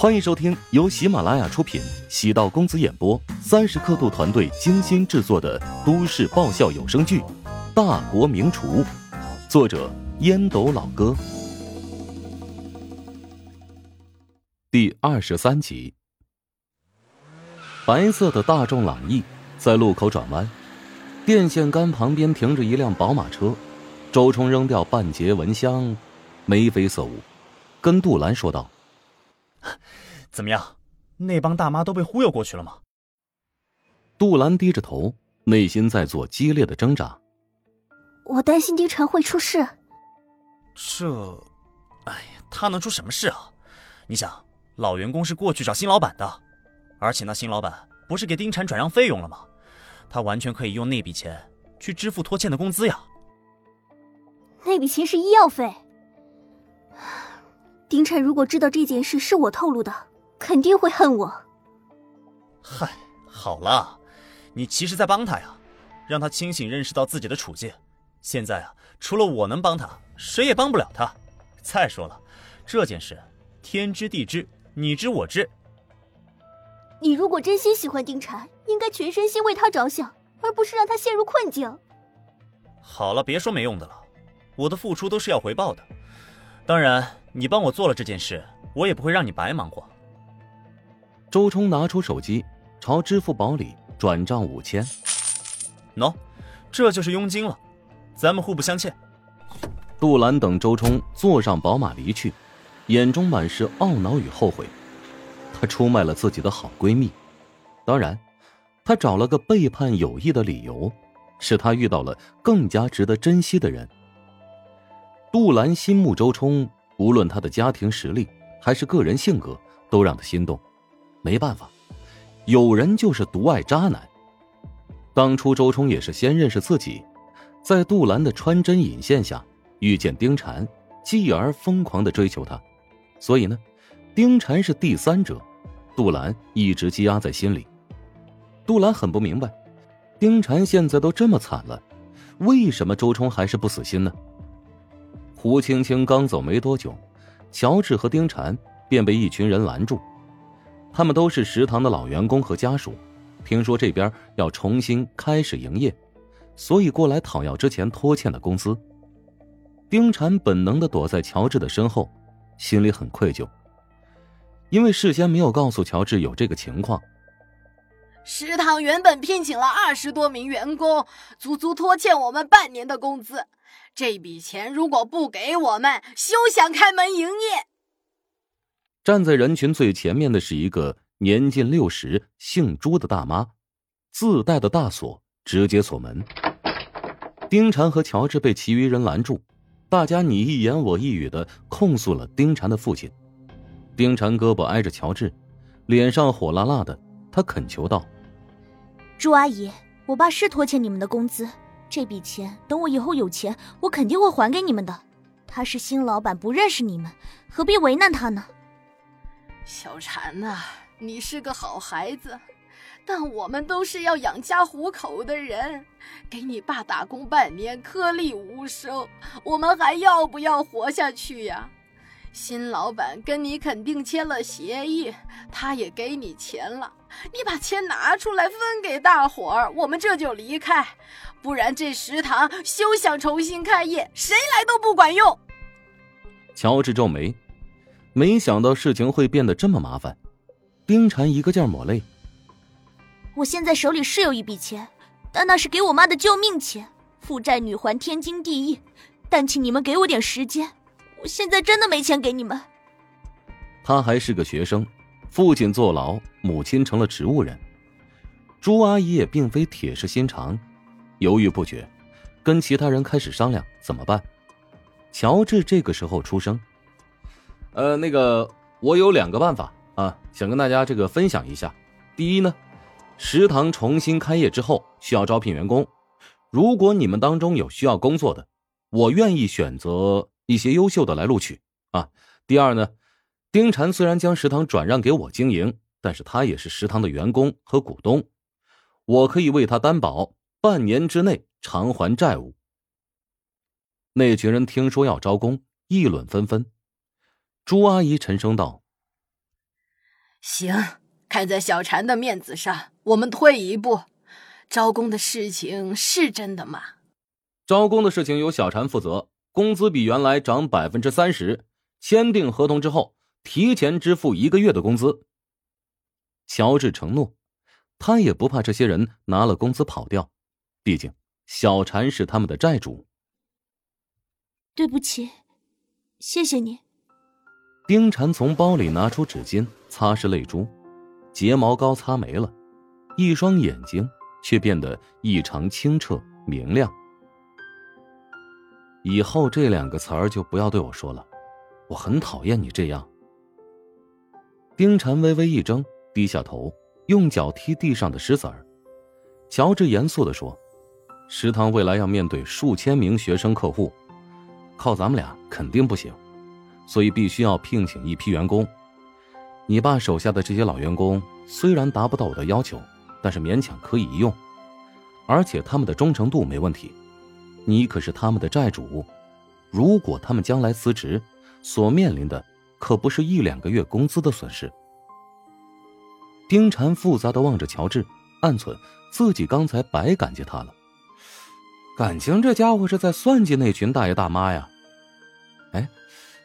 欢迎收听由喜马拉雅出品、喜道公子演播、三十刻度团队精心制作的都市爆笑有声剧《大国名厨》，作者烟斗老哥，第二十三集。白色的大众朗逸在路口转弯，电线杆旁边停着一辆宝马车。周冲扔掉半截蚊香，眉飞色舞，跟杜兰说道。怎么样？那帮大妈都被忽悠过去了吗？杜兰低着头，内心在做激烈的挣扎。我担心丁晨会出事。这，哎呀，他能出什么事啊？你想，老员工是过去找新老板的，而且那新老板不是给丁晨转让费用了吗？他完全可以用那笔钱去支付拖欠的工资呀。那笔钱是医药费。丁晨如果知道这件事是我透露的，肯定会恨我。嗨，好了，你其实在帮他呀，让他清醒认识到自己的处境。现在啊，除了我能帮他，谁也帮不了他。再说了，这件事天知地知，你知我知。你如果真心喜欢丁晨，应该全身心为他着想，而不是让他陷入困境。好了，别说没用的了，我的付出都是要回报的。当然。你帮我做了这件事，我也不会让你白忙活。周冲拿出手机，朝支付宝里转账五千。喏，这就是佣金了，咱们互不相欠。杜兰等周冲坐上宝马离去，眼中满是懊恼与后悔。她出卖了自己的好闺蜜，当然，她找了个背叛友谊的理由，使她遇到了更加值得珍惜的人。杜兰心目周冲。无论他的家庭实力还是个人性格，都让他心动。没办法，有人就是独爱渣男。当初周冲也是先认识自己，在杜兰的穿针引线下遇见丁婵，继而疯狂的追求她。所以呢，丁婵是第三者，杜兰一直积压在心里。杜兰很不明白，丁婵现在都这么惨了，为什么周冲还是不死心呢？胡青青刚走没多久，乔治和丁婵便被一群人拦住。他们都是食堂的老员工和家属，听说这边要重新开始营业，所以过来讨要之前拖欠的工资。丁婵本能的躲在乔治的身后，心里很愧疚，因为事先没有告诉乔治有这个情况。食堂原本聘请了二十多名员工，足足拖欠我们半年的工资。这笔钱如果不给我们，休想开门营业。站在人群最前面的是一个年近六十、姓朱的大妈，自带的大锁直接锁门。丁禅和乔治被其余人拦住，大家你一言我一语的控诉了丁禅的父亲。丁禅胳膊挨着乔治，脸上火辣辣的，他恳求道：“朱阿姨，我爸是拖欠你们的工资。”这笔钱等我以后有钱，我肯定会还给你们的。他是新老板，不认识你们，何必为难他呢？小婵呐，你是个好孩子，但我们都是要养家糊口的人，给你爸打工半年，颗粒无收，我们还要不要活下去呀？新老板跟你肯定签了协议，他也给你钱了，你把钱拿出来分给大伙儿，我们这就离开，不然这食堂休想重新开业，谁来都不管用。乔治皱眉，没想到事情会变得这么麻烦。丁婵一个劲儿抹泪。我现在手里是有一笔钱，但那是给我妈的救命钱，负债女还天经地义，但请你们给我点时间。我现在真的没钱给你们。他还是个学生，父亲坐牢，母亲成了植物人。朱阿姨也并非铁石心肠，犹豫不决，跟其他人开始商量怎么办。乔治这个时候出声：“呃，那个，我有两个办法啊，想跟大家这个分享一下。第一呢，食堂重新开业之后需要招聘员工，如果你们当中有需要工作的，我愿意选择。”一些优秀的来录取啊。第二呢，丁婵虽然将食堂转让给我经营，但是他也是食堂的员工和股东，我可以为他担保半年之内偿还债务。那群人听说要招工，议论纷纷。朱阿姨沉声道：“行，看在小婵的面子上，我们退一步。招工的事情是真的吗？招工的事情由小婵负责，工资比原来涨百分之三十。签订合同之后，提前支付一个月的工资。乔治承诺，他也不怕这些人拿了工资跑掉，毕竟小婵是他们的债主。对不起，谢谢你。丁婵从包里拿出纸巾擦拭泪珠，睫毛膏擦没了，一双眼睛。却变得异常清澈明亮。以后这两个词儿就不要对我说了，我很讨厌你这样。丁晨微微一怔，低下头，用脚踢地上的石子儿。乔治严肃的说：“食堂未来要面对数千名学生客户，靠咱们俩肯定不行，所以必须要聘请一批员工。你爸手下的这些老员工虽然达不到我的要求。”但是勉强可以用，而且他们的忠诚度没问题。你可是他们的债主，如果他们将来辞职，所面临的可不是一两个月工资的损失。丁婵复杂的望着乔治，暗忖自己刚才白感激他了。感情这家伙是在算计那群大爷大妈呀？哎，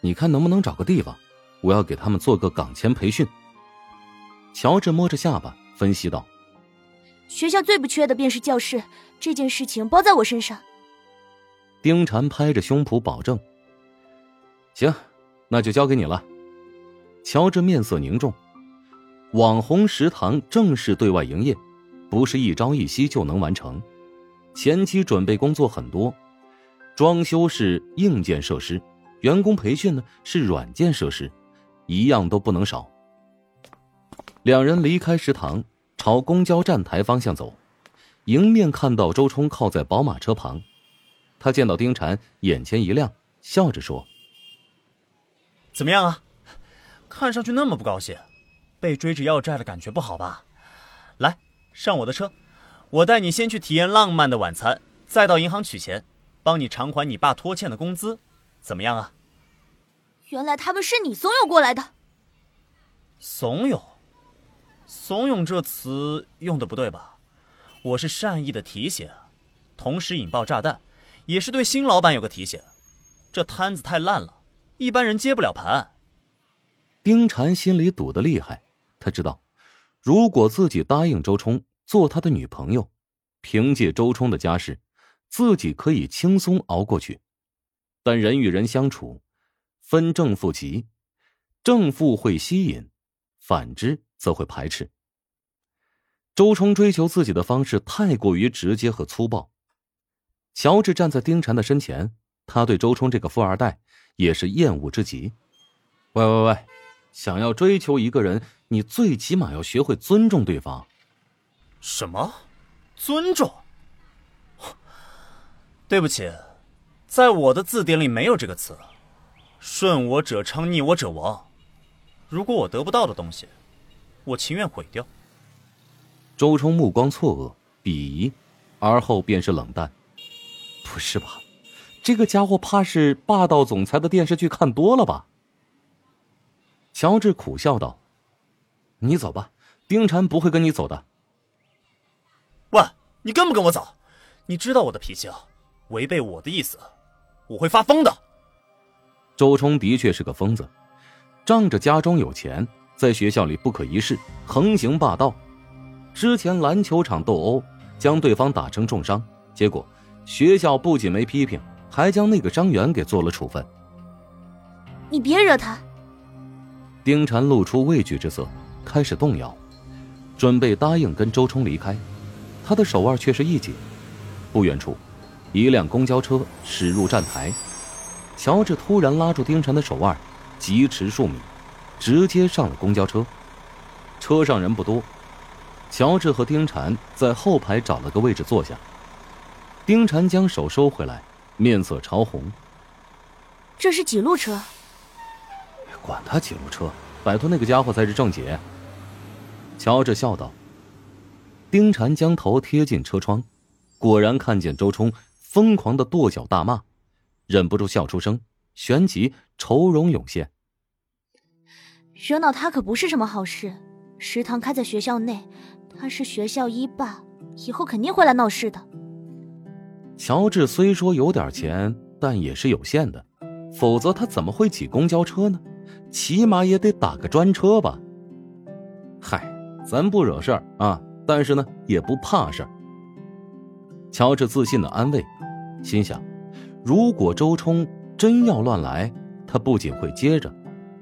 你看能不能找个地方，我要给他们做个岗前培训。乔治摸着下巴分析道。学校最不缺的便是教室，这件事情包在我身上。丁婵拍着胸脯保证：“行，那就交给你了。”乔治面色凝重。网红食堂正式对外营业，不是一朝一夕就能完成，前期准备工作很多，装修是硬件设施，员工培训呢是软件设施，一样都不能少。两人离开食堂。朝公交站台方向走，迎面看到周冲靠在宝马车旁，他见到丁婵，眼前一亮，笑着说：“怎么样啊？看上去那么不高兴，被追着要债的感觉不好吧？来，上我的车，我带你先去体验浪漫的晚餐，再到银行取钱，帮你偿还你爸拖欠的工资，怎么样啊？”原来他们是你怂恿过来的，怂恿。怂恿这词用的不对吧？我是善意的提醒，同时引爆炸弹，也是对新老板有个提醒。这摊子太烂了，一般人接不了盘。丁婵心里堵得厉害，他知道，如果自己答应周冲做他的女朋友，凭借周冲的家世，自己可以轻松熬过去。但人与人相处，分正负极，正负会吸引，反之。则会排斥。周冲追求自己的方式太过于直接和粗暴。乔治站在丁婵的身前，他对周冲这个富二代也是厌恶之极。喂喂喂，想要追求一个人，你最起码要学会尊重对方。什么？尊重？对不起，在我的字典里没有这个词。顺我者昌，逆我者亡。如果我得不到的东西，我情愿毁掉。周冲目光错愕、鄙夷，而后便是冷淡。不是吧？这个家伙怕是霸道总裁的电视剧看多了吧？乔治苦笑道：“你走吧，丁婵不会跟你走的。”喂，你跟不跟我走？你知道我的脾气啊，违背我的意思，我会发疯的。周冲的确是个疯子，仗着家中有钱。在学校里不可一世，横行霸道。之前篮球场斗殴，将对方打成重伤，结果学校不仅没批评，还将那个张元给做了处分。你别惹他。丁婵露出畏惧之色，开始动摇，准备答应跟周冲离开。他的手腕却是一紧。不远处，一辆公交车驶入站台，乔治突然拉住丁婵的手腕，疾驰数米。直接上了公交车，车上人不多，乔治和丁婵在后排找了个位置坐下。丁婵将手收回来，面色潮红。这是几路车？管他几路车，摆脱那个家伙才是正解。乔治笑道。丁婵将头贴近车窗，果然看见周冲疯狂的跺脚大骂，忍不住笑出声，旋即愁容涌现。惹恼他可不是什么好事。食堂开在学校内，他是学校一霸，以后肯定会来闹事的。乔治虽说有点钱，但也是有限的，否则他怎么会挤公交车呢？起码也得打个专车吧。嗨，咱不惹事儿啊，但是呢，也不怕事儿。乔治自信的安慰，心想：如果周冲真要乱来，他不仅会接着，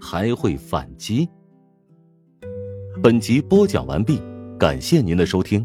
还会反击。本集播讲完毕，感谢您的收听。